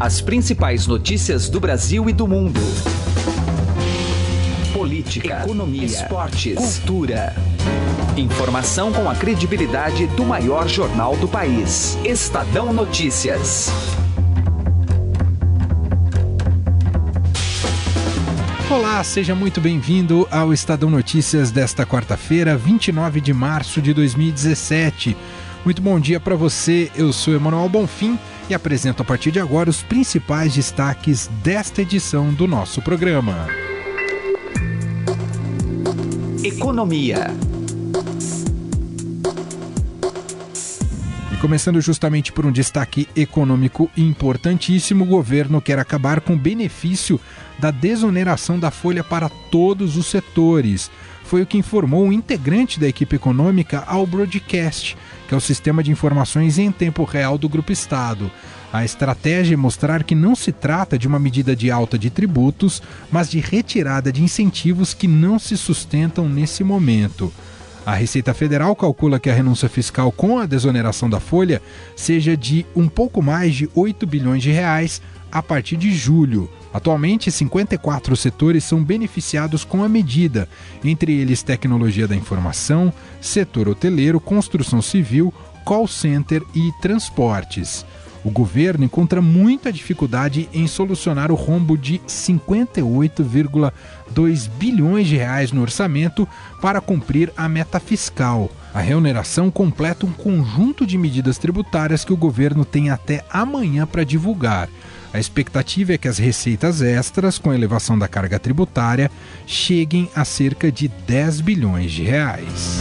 As principais notícias do Brasil e do mundo. Política, economia, esportes, cultura. Informação com a credibilidade do maior jornal do país. Estadão Notícias. Olá, seja muito bem-vindo ao Estadão Notícias desta quarta-feira, 29 de março de 2017. Muito bom dia para você. Eu sou Emanuel Bonfim e apresento a partir de agora os principais destaques desta edição do nosso programa. Economia. E começando justamente por um destaque econômico importantíssimo, o governo quer acabar com o benefício da desoneração da folha para todos os setores. Foi o que informou um integrante da equipe econômica ao Broadcast, que é o sistema de informações em tempo real do Grupo Estado. A estratégia é mostrar que não se trata de uma medida de alta de tributos, mas de retirada de incentivos que não se sustentam nesse momento. A Receita Federal calcula que a renúncia fiscal com a desoneração da folha seja de um pouco mais de 8 bilhões de reais a partir de julho. Atualmente, 54 setores são beneficiados com a medida, entre eles tecnologia da informação, setor hoteleiro, construção civil, call center e transportes. O governo encontra muita dificuldade em solucionar o rombo de 58,2 bilhões de reais no orçamento para cumprir a meta fiscal. A reoneração completa um conjunto de medidas tributárias que o governo tem até amanhã para divulgar. A expectativa é que as receitas extras, com elevação da carga tributária, cheguem a cerca de 10 bilhões de reais.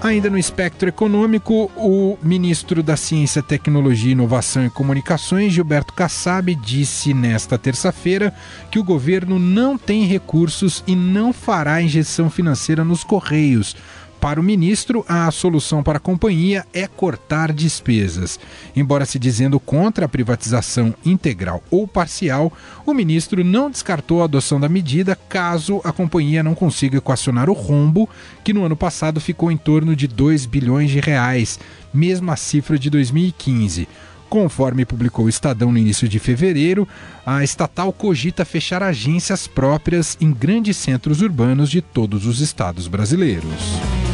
Ainda no espectro econômico, o ministro da Ciência, Tecnologia, Inovação e Comunicações, Gilberto Kassab, disse nesta terça-feira que o governo não tem recursos e não fará injeção financeira nos Correios para o ministro, a solução para a companhia é cortar despesas. Embora se dizendo contra a privatização integral ou parcial, o ministro não descartou a adoção da medida caso a companhia não consiga equacionar o rombo, que no ano passado ficou em torno de 2 bilhões de reais, mesma cifra de 2015. Conforme publicou o Estadão no início de fevereiro, a estatal cogita fechar agências próprias em grandes centros urbanos de todos os estados brasileiros.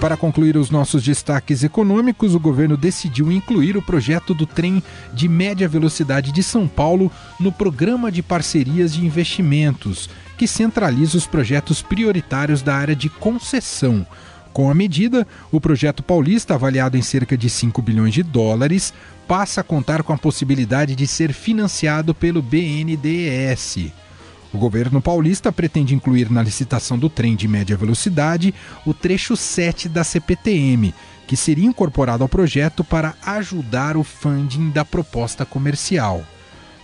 Para concluir os nossos destaques econômicos, o governo decidiu incluir o projeto do trem de média velocidade de São Paulo no programa de parcerias de investimentos, que centraliza os projetos prioritários da área de concessão. Com a medida, o projeto paulista, avaliado em cerca de 5 bilhões de dólares, passa a contar com a possibilidade de ser financiado pelo BNDES. O governo paulista pretende incluir na licitação do trem de média velocidade o trecho 7 da CPTM, que seria incorporado ao projeto para ajudar o funding da proposta comercial.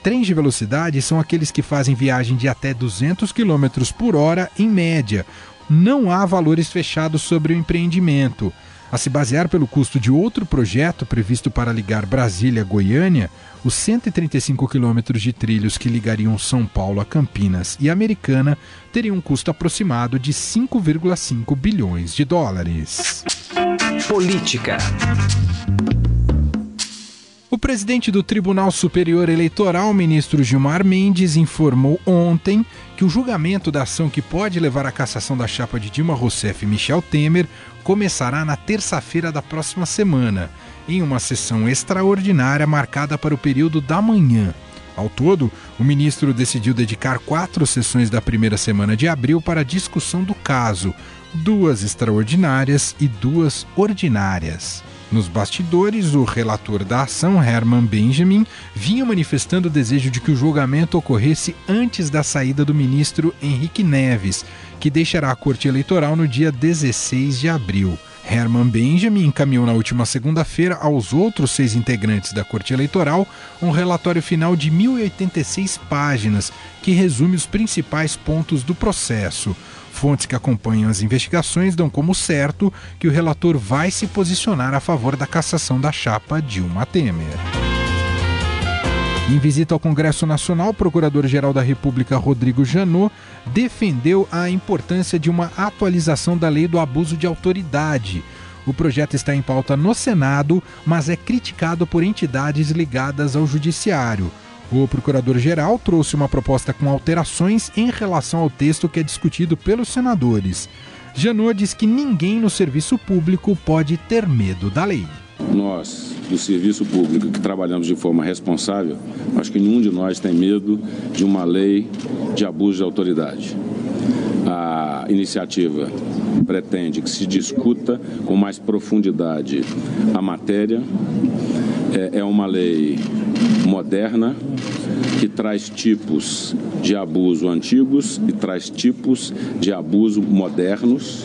Trens de velocidade são aqueles que fazem viagem de até 200 km por hora em média. Não há valores fechados sobre o empreendimento. A se basear pelo custo de outro projeto previsto para ligar Brasília a Goiânia, os 135 quilômetros de trilhos que ligariam São Paulo a Campinas e Americana teriam um custo aproximado de 5,5 bilhões de dólares. Política. Presidente do Tribunal Superior Eleitoral, ministro Gilmar Mendes, informou ontem que o julgamento da ação que pode levar à cassação da chapa de Dilma Rousseff e Michel Temer começará na terça-feira da próxima semana, em uma sessão extraordinária marcada para o período da manhã. Ao todo, o ministro decidiu dedicar quatro sessões da primeira semana de abril para a discussão do caso, duas extraordinárias e duas ordinárias. Nos bastidores, o relator da ação, Herman Benjamin, vinha manifestando o desejo de que o julgamento ocorresse antes da saída do ministro Henrique Neves, que deixará a Corte Eleitoral no dia 16 de abril. Herman Benjamin encaminhou na última segunda-feira aos outros seis integrantes da Corte Eleitoral um relatório final de 1.086 páginas que resume os principais pontos do processo. Fontes que acompanham as investigações dão como certo que o relator vai se posicionar a favor da cassação da chapa Dilma Temer. Em visita ao Congresso Nacional, o Procurador-Geral da República, Rodrigo Janot, defendeu a importância de uma atualização da lei do abuso de autoridade. O projeto está em pauta no Senado, mas é criticado por entidades ligadas ao Judiciário. O procurador-geral trouxe uma proposta com alterações em relação ao texto que é discutido pelos senadores. Janot diz que ninguém no serviço público pode ter medo da lei. Nós, do serviço público, que trabalhamos de forma responsável, acho que nenhum de nós tem medo de uma lei de abuso de autoridade. A iniciativa pretende que se discuta com mais profundidade a matéria. É, é uma lei moderna que traz tipos de abuso antigos e traz tipos de abuso modernos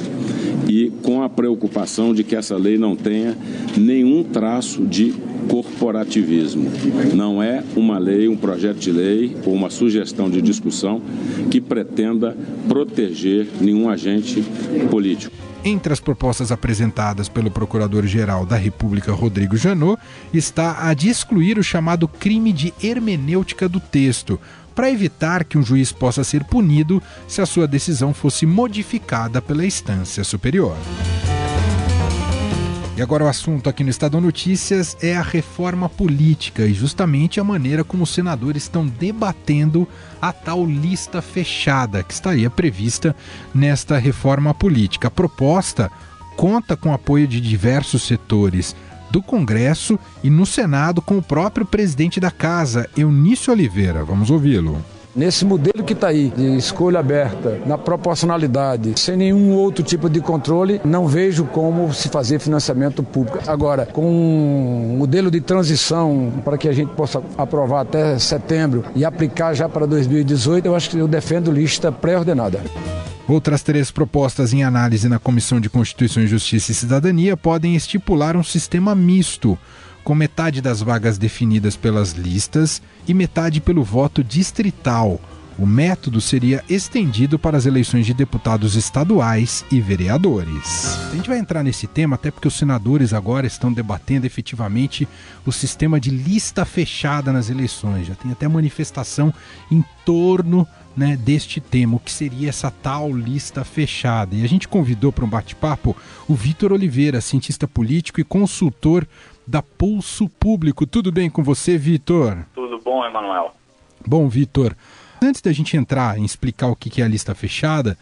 e com a preocupação de que essa lei não tenha nenhum traço de corporativismo. Não é uma lei, um projeto de lei ou uma sugestão de discussão que pretenda proteger nenhum agente político. Entre as propostas apresentadas pelo Procurador-Geral da República, Rodrigo Janot, está a de excluir o chamado crime de hermenêutica do texto, para evitar que um juiz possa ser punido se a sua decisão fosse modificada pela instância superior. E agora o assunto aqui no Estadão Notícias é a reforma política e justamente a maneira como os senadores estão debatendo a tal lista fechada que estaria prevista nesta reforma política. A proposta conta com apoio de diversos setores do Congresso e no Senado com o próprio presidente da casa, Eunício Oliveira. Vamos ouvi-lo. Nesse modelo que está aí, de escolha aberta, na proporcionalidade, sem nenhum outro tipo de controle, não vejo como se fazer financiamento público. Agora, com um modelo de transição para que a gente possa aprovar até setembro e aplicar já para 2018, eu acho que eu defendo lista pré-ordenada. Outras três propostas em análise na Comissão de Constituição Justiça e Cidadania podem estipular um sistema misto com metade das vagas definidas pelas listas e metade pelo voto distrital. O método seria estendido para as eleições de deputados estaduais e vereadores. A gente vai entrar nesse tema até porque os senadores agora estão debatendo efetivamente o sistema de lista fechada nas eleições. Já tem até manifestação em torno né, deste tema, o que seria essa tal lista fechada. E a gente convidou para um bate-papo o Vitor Oliveira, cientista político e consultor da Pulso Público. Tudo bem com você, Vitor? Tudo bom, Emanuel. Bom, Vitor, antes da gente entrar em explicar o que é a lista fechada,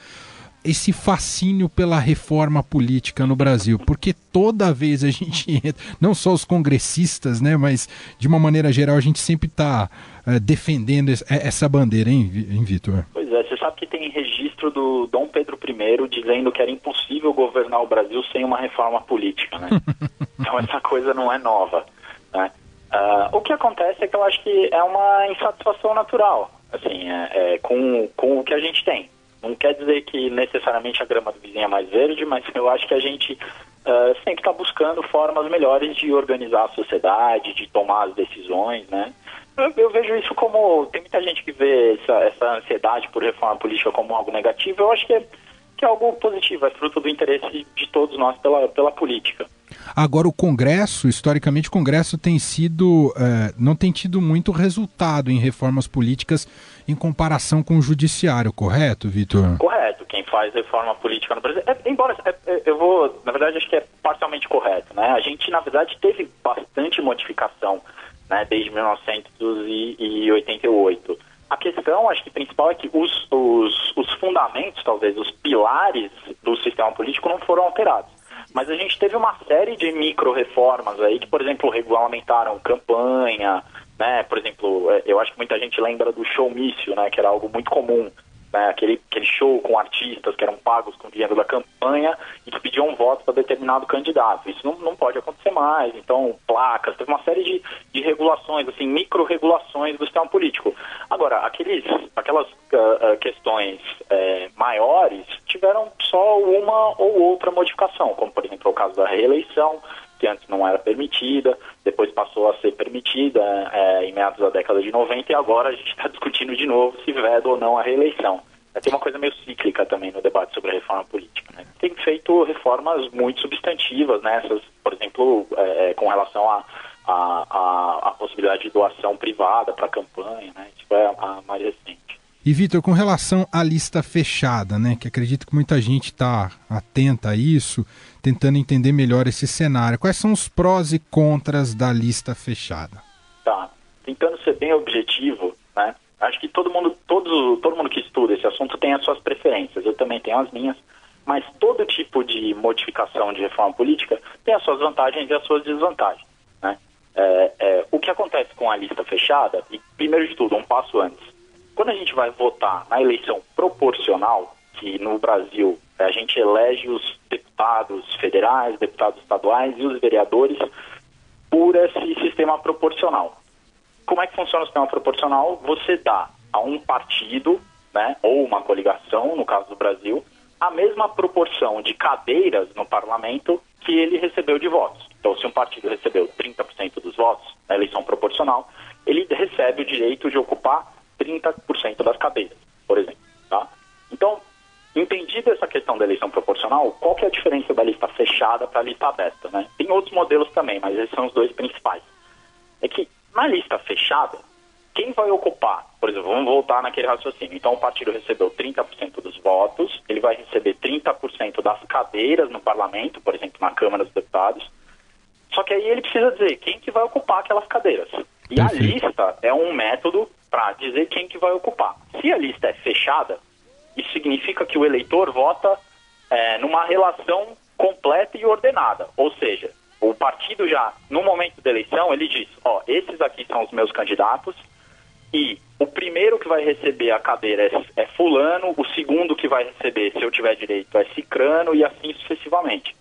esse fascínio pela reforma política no Brasil, porque toda vez a gente entra, não só os congressistas, né, mas de uma maneira geral a gente sempre está eh, defendendo essa bandeira, hein, hein Vitor? Pois é, você sabe que tem registro do Dom Pedro I dizendo que era impossível governar o Brasil sem uma reforma política, né? então essa coisa não é nova, né? Uh, o que acontece é que eu acho que é uma insatisfação natural, assim, é, é, com, com o que a gente tem. Não quer dizer que necessariamente a grama do vizinho é mais verde, mas eu acho que a gente uh, sempre está buscando formas melhores de organizar a sociedade, de tomar as decisões, né? Eu, eu, vejo isso como. Tem muita gente que vê essa, essa ansiedade por reforma política como algo negativo. Eu acho que é, que é algo positivo, é fruto do interesse de todos nós pela, pela política. Agora, o Congresso, historicamente, o Congresso tem sido. É, não tem tido muito resultado em reformas políticas em comparação com o Judiciário, correto, Vitor? Correto. Quem faz reforma política no Brasil. É, embora é, é, eu vou. Na verdade, acho que é parcialmente correto. Né? A gente, na verdade, teve bastante modificação né, desde 1988. A questão, acho que principal, é que os, os, os fundamentos, talvez, os pilares do sistema político não foram alterados. Mas a gente teve uma série de micro-reformas aí que, por exemplo, regulamentaram campanha, né? Por exemplo, é, eu acho que muita gente lembra do showmício, né? Que era algo muito comum né, aquele, aquele show com artistas que eram pagos com dinheiro da campanha e que pediam voto para determinado candidato. Isso não, não pode acontecer mais. Então, placas, teve uma série de, de regulações, assim, micro-regulações do sistema político. Agora, aqueles, aquelas questões uh, maiores tiveram só uma ou outra modificação, como, por exemplo, o caso da reeleição, que antes não era permitida, depois passou a ser permitida é, em meados da década de 90 e agora a gente está discutindo de novo se veda ou não a reeleição. É, tem uma coisa meio cíclica também no debate sobre a reforma política. Né? Tem feito reformas muito substantivas, nessas, né? por exemplo, é, é com relação à a, a, a, a, possibilidade de doação privada para a campanha, né? isso é a mais. E Vitor, com relação à lista fechada, né, que acredito que muita gente está atenta a isso, tentando entender melhor esse cenário. Quais são os prós e contras da lista fechada? Tá, tentando ser bem objetivo, né? Acho que todo mundo, todo, todo mundo que estuda esse assunto tem as suas preferências. Eu também tenho as minhas mas todo tipo de modificação de reforma política tem as suas vantagens e as suas desvantagens. Né? É, é, o que acontece com a lista fechada, e primeiro de tudo, um passo antes, quando a gente vai votar na eleição proporcional, que no Brasil a gente elege os deputados federais, deputados estaduais e os vereadores por esse sistema proporcional. Como é que funciona o sistema proporcional? Você dá a um partido, né, ou uma coligação, no caso do Brasil, a mesma proporção de cadeiras no parlamento que ele recebeu de votos. Então, se um partido recebeu 30% dos votos na eleição proporcional, ele recebe o direito de ocupar 30% das cadeiras, por exemplo. Tá? Então, entendida essa questão da eleição proporcional, qual que é a diferença da lista fechada para a lista aberta? Né? Tem outros modelos também, mas esses são os dois principais. É que na lista fechada, quem vai ocupar, por exemplo, vamos voltar naquele raciocínio. Então, o partido recebeu 30% dos votos, ele vai receber 30% das cadeiras no parlamento, por exemplo, na Câmara dos Deputados. Só que aí ele precisa dizer quem que vai ocupar aquelas cadeiras. E Perfeito. a lista é um método para dizer quem que vai ocupar. Se a lista é fechada, isso significa que o eleitor vota é, numa relação completa e ordenada. Ou seja, o partido já, no momento da eleição, ele diz, ó, esses aqui são os meus candidatos, e o primeiro que vai receber a cadeira é, é, fulano, o segundo que vai receber, se eu tiver direito, é cicrano e assim sucessivamente.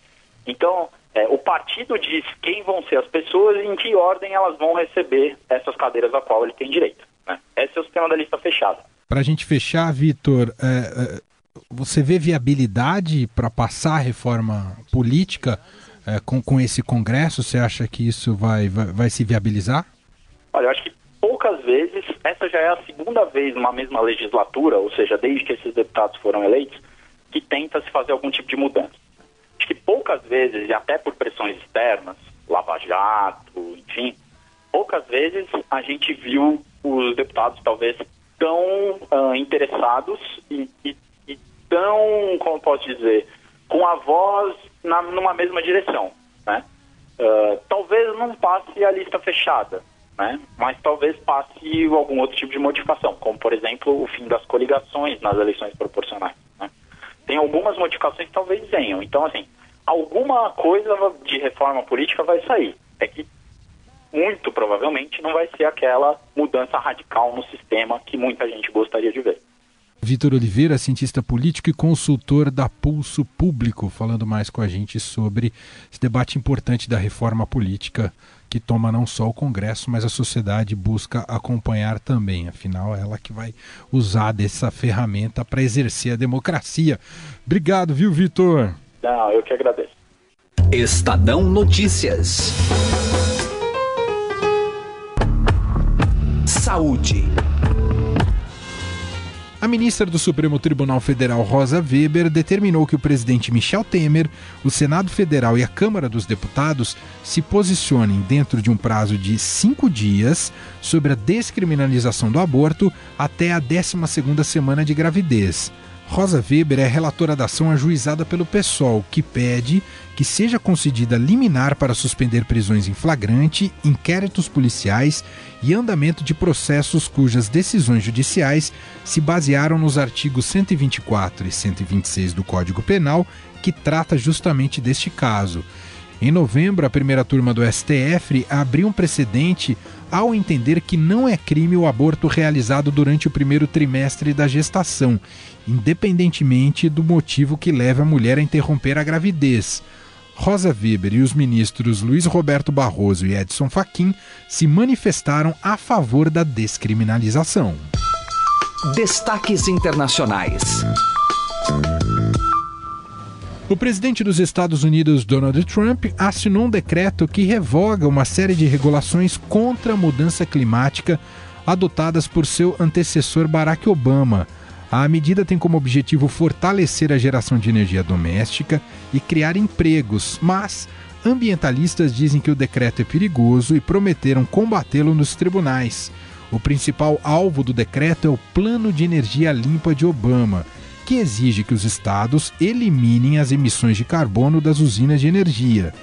Então, é, o partido diz quem vão ser as pessoas e em que ordem elas vão receber essas cadeiras a qual ele tem direito. Esse é o sistema da lista fechada. Para a gente fechar, Vitor, é, é, você vê viabilidade para passar a reforma política é, com, com esse Congresso? Você acha que isso vai, vai, vai se viabilizar? Olha, eu acho que poucas vezes, essa já é a segunda vez numa mesma legislatura, ou seja, desde que esses deputados foram eleitos, que tenta se fazer algum tipo de mudança. Acho que poucas vezes, e até por pressões externas, Lava Jato, enfim, poucas vezes a gente viu os deputados talvez tão uh, interessados e, e, e, tão, como posso dizer, com a voz na, numa mesma direção. Né? Uh, talvez não passe a lista fechada, né? mas talvez passe algum outro tipo de modificação, como por exemplo o fim das coligações nas eleições proporcionais. Né? Tem algumas modificações que talvez venham. Então, assim, alguma coisa de reforma política vai sair. É que muito provavelmente não vai ser aquela mudança radical no sistema que muita gente gostaria de ver. Vitor Oliveira, cientista político e consultor da Pulso Público, falando mais com a gente sobre esse debate importante da reforma política que toma não só o Congresso, mas a sociedade busca acompanhar também. Afinal, é ela que vai usar dessa ferramenta para exercer a democracia. Obrigado, viu, Vitor? Não, eu que agradeço. Estadão Notícias. Saúde. A ministra do Supremo Tribunal Federal, Rosa Weber, determinou que o presidente Michel Temer, o Senado Federal e a Câmara dos Deputados se posicionem dentro de um prazo de cinco dias sobre a descriminalização do aborto até a 12ª semana de gravidez. Rosa Weber é relatora da ação ajuizada pelo PSOL, que pede que seja concedida liminar para suspender prisões em flagrante, inquéritos policiais e andamento de processos cujas decisões judiciais se basearam nos artigos 124 e 126 do Código Penal, que trata justamente deste caso. Em novembro, a primeira turma do STF abriu um precedente ao entender que não é crime o aborto realizado durante o primeiro trimestre da gestação, independentemente do motivo que leve a mulher a interromper a gravidez. Rosa Weber e os ministros Luiz Roberto Barroso e Edson Fachin se manifestaram a favor da descriminalização. Destaques internacionais. O presidente dos Estados Unidos, Donald Trump, assinou um decreto que revoga uma série de regulações contra a mudança climática adotadas por seu antecessor Barack Obama. A medida tem como objetivo fortalecer a geração de energia doméstica e criar empregos, mas ambientalistas dizem que o decreto é perigoso e prometeram combatê-lo nos tribunais. O principal alvo do decreto é o Plano de Energia Limpa de Obama, que exige que os estados eliminem as emissões de carbono das usinas de energia.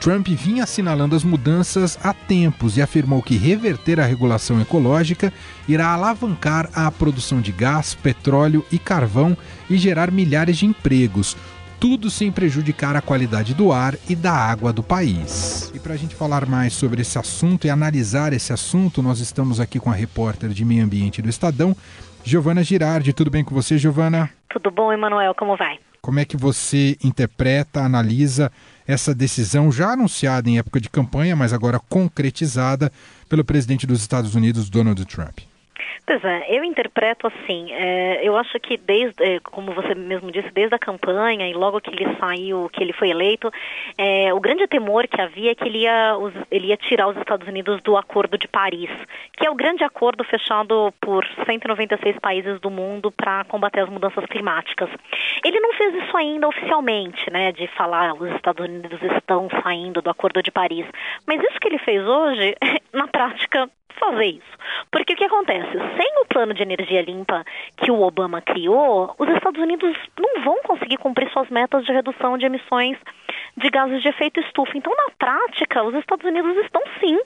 Trump vinha assinalando as mudanças há tempos e afirmou que reverter a regulação ecológica irá alavancar a produção de gás, petróleo e carvão e gerar milhares de empregos, tudo sem prejudicar a qualidade do ar e da água do país. E para a gente falar mais sobre esse assunto e analisar esse assunto, nós estamos aqui com a repórter de Meio Ambiente do Estadão, Giovana Girardi. Tudo bem com você, Giovana? Tudo bom, Emanuel? Como vai? Como é que você interpreta, analisa essa decisão já anunciada em época de campanha, mas agora concretizada pelo presidente dos Estados Unidos, Donald Trump? Pois é, eu interpreto assim, é, eu acho que desde, é, como você mesmo disse, desde a campanha e logo que ele saiu, que ele foi eleito, é, o grande temor que havia é que ele ia, os, ele ia tirar os Estados Unidos do Acordo de Paris, que é o grande acordo fechado por 196 países do mundo para combater as mudanças climáticas. Ele não fez isso ainda oficialmente, né, de falar os Estados Unidos estão saindo do Acordo de Paris, mas isso que ele fez hoje, na prática, fazer isso. Porque o que acontece? Sem o plano de energia limpa que o Obama criou, os Estados Unidos não vão conseguir cumprir suas metas de redução de emissões de gases de efeito estufa. Então, na prática, os Estados Unidos estão sim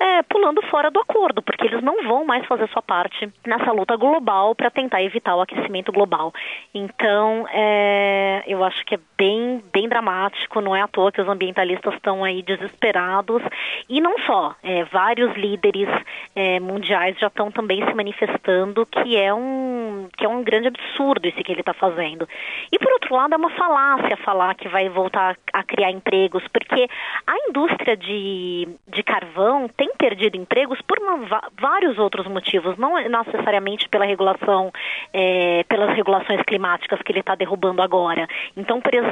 é, pulando fora do acordo, porque eles não vão mais fazer sua parte nessa luta global para tentar evitar o aquecimento global. Então, é, eu acho que é bem, bem dramático, não é à toa que os ambientalistas estão aí desesperados. E não só, é, vários líderes é, mundiais já estão também se manifestando que é um, que é um grande absurdo isso que ele está fazendo. E por outro lado, é uma falácia falar que vai voltar a criar empregos, porque a indústria de, de carvão tem perdido empregos por uma, vários outros motivos, não necessariamente pela regulação, é, pelas regulações climáticas que ele está derrubando agora. Então, por exemplo,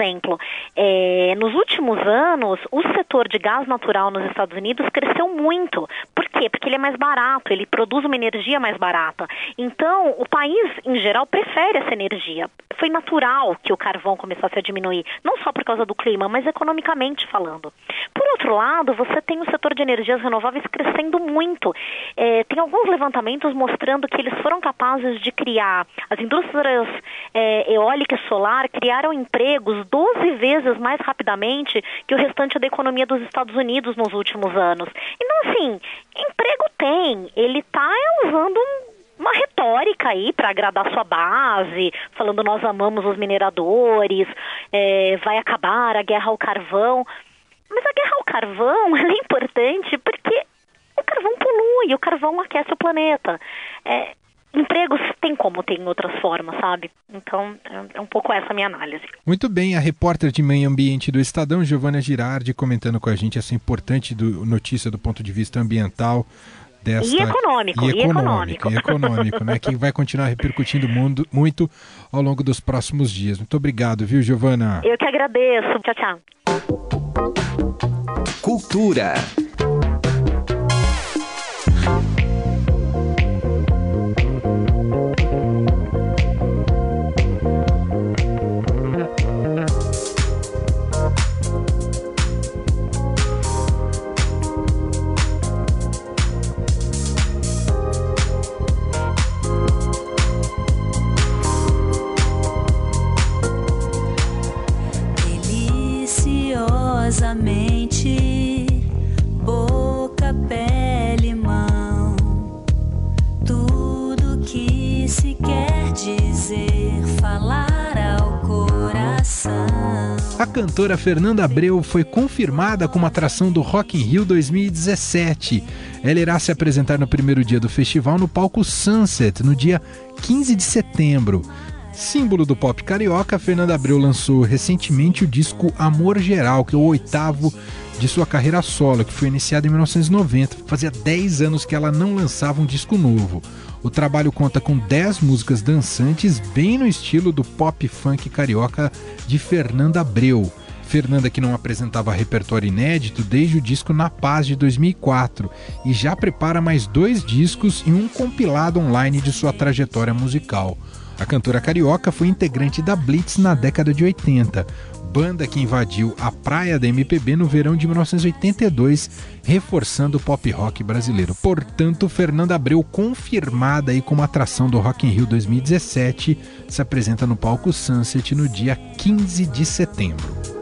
é, nos últimos anos, o setor de gás natural nos Estados Unidos cresceu muito. Por quê? Porque ele é mais barato, ele produz uma energia mais barata. Então, o país, em geral, prefere essa energia. Foi natural que o carvão começasse a diminuir, não só por causa do clima, mas economicamente falando. Por outro lado, você tem o setor de energias renováveis crescendo muito. É, tem alguns levantamentos mostrando que eles foram capazes de criar, as indústrias é, eólica e solar criaram empregos 12 vezes mais rapidamente que o restante da economia dos Estados Unidos nos últimos anos. Então, assim, emprego tem, ele está usando um uma retórica aí para agradar sua base, falando nós amamos os mineradores, é, vai acabar a guerra ao carvão. Mas a guerra ao carvão é importante porque o carvão polui, o carvão aquece o planeta. É, empregos tem como ter em outras formas, sabe? Então, é, é um pouco essa a minha análise. Muito bem, a repórter de meio ambiente do Estadão, Giovana Girardi, comentando com a gente essa importante do, notícia do ponto de vista ambiental. Desta... E econômico, e econômico, e econômico, né? Que vai continuar repercutindo mundo, muito ao longo dos próximos dias. Muito obrigado, viu, Giovana? Eu que agradeço. Tchau, tchau. Cultura. Cantora Fernanda Abreu foi confirmada como atração do Rock in Rio 2017. Ela irá se apresentar no primeiro dia do festival no palco Sunset, no dia 15 de setembro. Símbolo do pop carioca, Fernanda Abreu lançou recentemente o disco Amor Geral, que é o oitavo de sua carreira solo, que foi iniciada em 1990. Fazia 10 anos que ela não lançava um disco novo. O trabalho conta com 10 músicas dançantes, bem no estilo do pop funk carioca de Fernanda Abreu. Fernanda que não apresentava repertório inédito desde o disco Na Paz de 2004 e já prepara mais dois discos e um compilado online de sua trajetória musical. A cantora carioca foi integrante da Blitz na década de 80. banda que invadiu a praia da MPB no verão de 1982, reforçando o pop rock brasileiro. Portanto, Fernanda Abreu, confirmada aí como atração do Rock in Rio 2017, se apresenta no palco Sunset no dia 15 de setembro.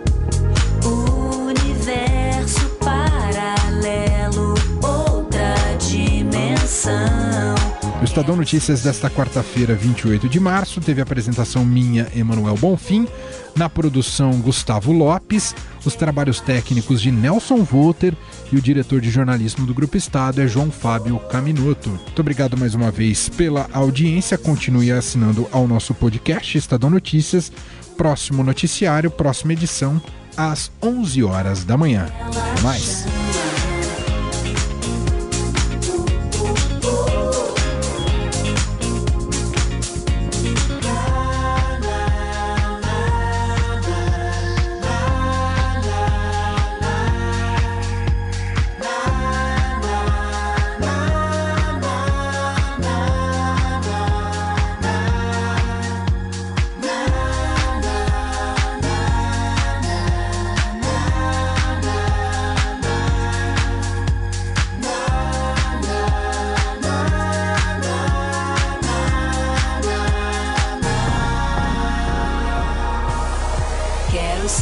Estadão Notícias desta quarta-feira, 28 de março, teve a apresentação minha, Emanuel Bonfim, na produção Gustavo Lopes, os trabalhos técnicos de Nelson Volter e o diretor de jornalismo do Grupo Estado é João Fábio Caminoto. Muito obrigado mais uma vez pela audiência, continue assinando ao nosso podcast Estadão Notícias, próximo noticiário, próxima edição, às 11 horas da manhã. Até mais!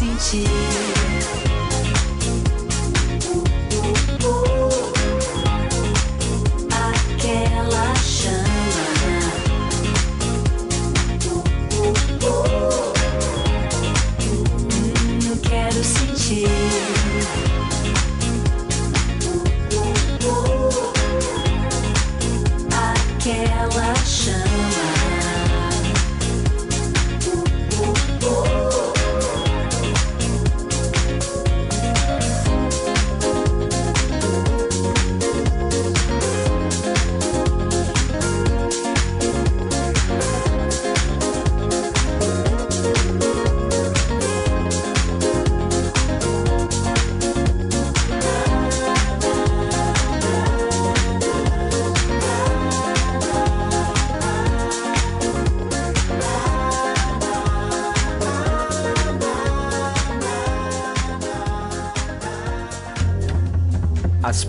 一起